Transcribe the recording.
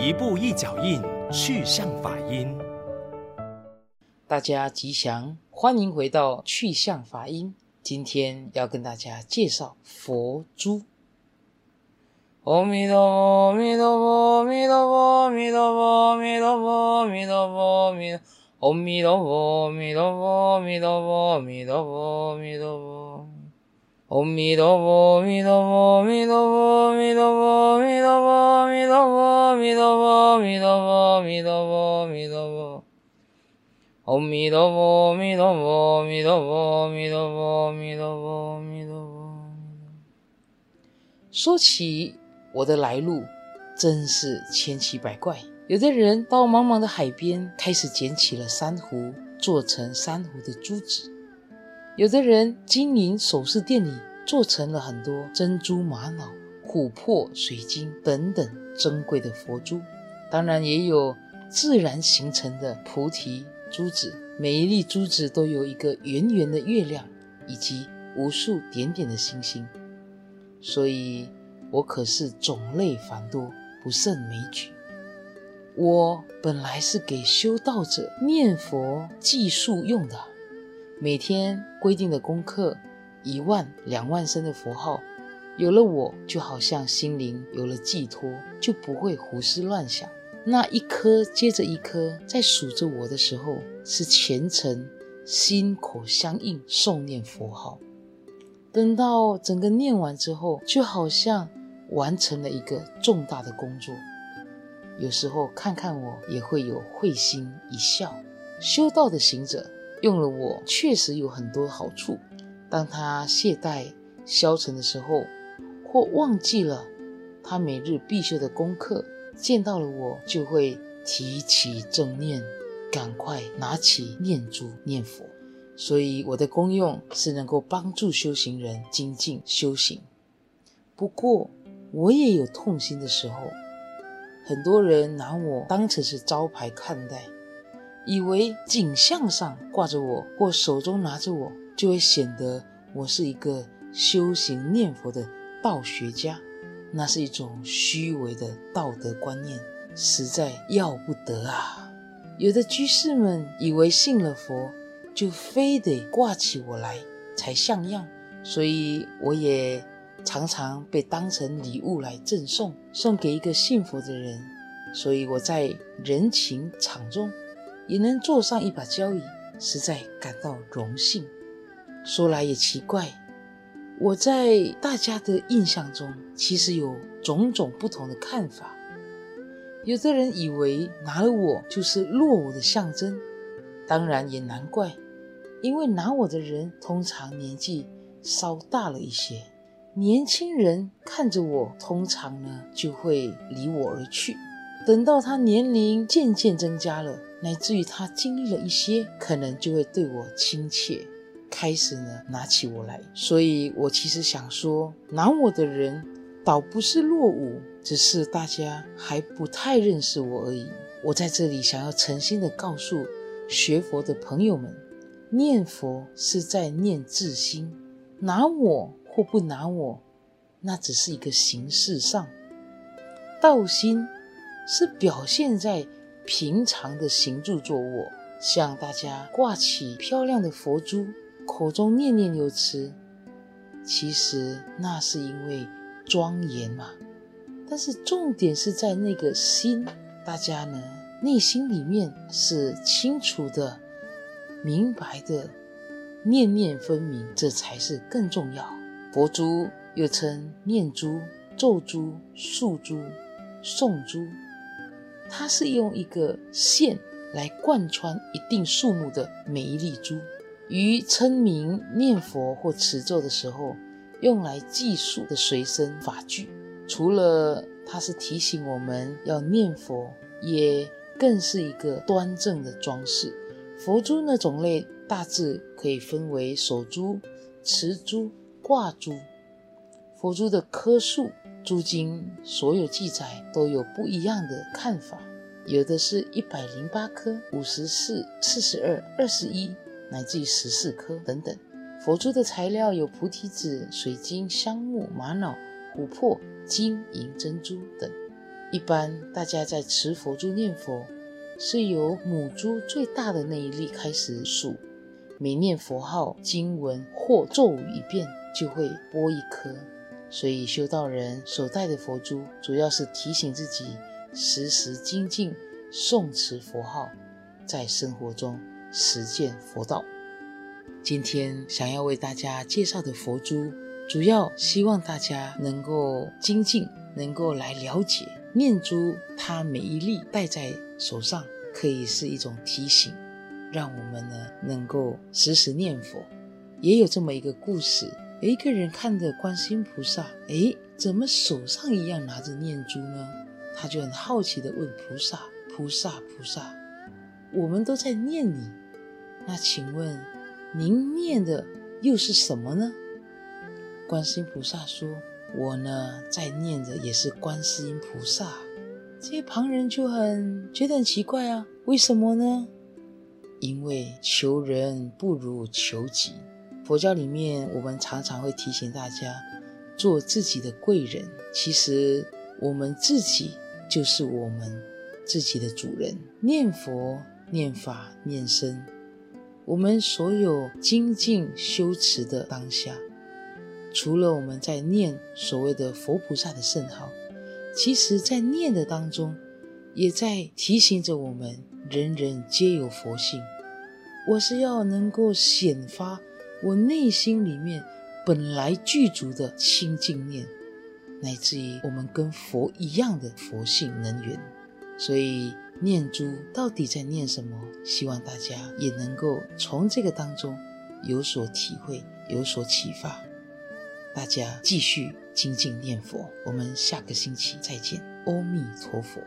一步一脚印，去向法音。大家吉祥，欢迎回到去向法音。今天要跟大家介绍佛珠。阿弥陀佛，阿弥陀佛，阿弥陀佛，阿弥陀佛，阿弥陀佛，阿弥陀佛，阿弥陀佛，阿弥陀佛，阿弥陀佛，阿弥陀佛，阿弥陀佛，阿弥陀佛。阿弥陀佛，阿弥陀佛，阿弥陀佛，阿弥陀佛，阿弥陀佛，阿弥陀佛，弥陀佛，阿弥陀佛，阿弥陀佛，阿弥陀佛。阿弥陀佛，阿弥陀佛，阿弥陀佛，阿弥陀佛，阿弥陀佛，阿弥陀佛。说起我的来路，真是千奇百怪。有的人到茫茫的海边，开始捡起了珊瑚，做成珊瑚的珠子。有的人经营首饰店里，做成了很多珍珠、玛瑙、琥珀、水晶等等珍贵的佛珠。当然，也有自然形成的菩提珠子，每一粒珠子都有一个圆圆的月亮，以及无数点点的星星。所以，我可是种类繁多，不胜枚举。我本来是给修道者念佛计数用的。每天规定的功课，一万两万声的佛号，有了我就好像心灵有了寄托，就不会胡思乱想。那一颗接着一颗，在数着我的时候，是虔诚心口相应诵念佛号。等到整个念完之后，就好像完成了一个重大的工作。有时候看看我，也会有会心一笑。修道的行者。用了我确实有很多好处。当他懈怠消沉的时候，或忘记了他每日必修的功课，见到了我就会提起正念，赶快拿起念珠念佛。所以我的功用是能够帮助修行人精进修行。不过我也有痛心的时候，很多人拿我当成是招牌看待。以为景象上挂着我，或手中拿着我，就会显得我是一个修行念佛的道学家，那是一种虚伪的道德观念，实在要不得啊！有的居士们以为信了佛，就非得挂起我来才像样，所以我也常常被当成礼物来赠送，送给一个信佛的人，所以我在人情场中。也能坐上一把交椅，实在感到荣幸。说来也奇怪，我在大家的印象中，其实有种种不同的看法。有的人以为拿了我就是落伍的象征，当然也难怪，因为拿我的人通常年纪稍大了一些，年轻人看着我，通常呢就会离我而去。等到他年龄渐渐增加了，乃至于他经历了一些，可能就会对我亲切，开始呢拿起我来。所以我其实想说，拿我的人倒不是落伍，只是大家还不太认识我而已。我在这里想要诚心的告诉学佛的朋友们，念佛是在念自心，拿我或不拿我，那只是一个形式上，道心是表现在。平常的行住坐卧，向大家挂起漂亮的佛珠，口中念念有词，其实那是因为庄严嘛。但是重点是在那个心，大家呢内心里面是清楚的、明白的，念念分明，这才是更重要。佛珠又称念珠、咒珠、数珠、诵珠。它是用一个线来贯穿一定数目的每一粒珠，于称名念佛或持咒的时候，用来计数的随身法具。除了它是提醒我们要念佛，也更是一个端正的装饰。佛珠的种类大致可以分为手珠、持珠、挂珠。佛珠的颗数。诸经所有记载都有不一样的看法，有的是一百零八颗、五十四、四十二、二十一，乃至于十四颗等等。佛珠的材料有菩提子、水晶、香木、玛瑙、琥珀、金银、珍珠等。一般大家在持佛珠念佛，是由母珠最大的那一粒开始数，每念佛号、经文或咒语一遍，就会拨一颗。所以修道人所戴的佛珠，主要是提醒自己时时精进诵持佛号，在生活中实践佛道。今天想要为大家介绍的佛珠，主要希望大家能够精进，能够来了解念珠，它每一粒戴在手上，可以是一种提醒，让我们呢能够时时念佛。也有这么一个故事。一个人看着观世音菩萨，哎，怎么手上一样拿着念珠呢？他就很好奇地问菩萨：“菩萨，菩萨，我们都在念你，那请问您念的又是什么呢？”观世音菩萨说：“我呢，在念的也是观世音菩萨。”这些旁人就很觉得很奇怪啊，为什么呢？因为求人不如求己。佛教里面，我们常常会提醒大家做自己的贵人。其实，我们自己就是我们自己的主人。念佛、念法、念身，我们所有精进修持的当下，除了我们在念所谓的佛菩萨的圣号，其实在念的当中，也在提醒着我们：人人皆有佛性。我是要能够显发。我内心里面本来具足的清净念，乃至于我们跟佛一样的佛性能源，所以念珠到底在念什么？希望大家也能够从这个当中有所体会，有所启发。大家继续精进念佛，我们下个星期再见。阿弥陀佛。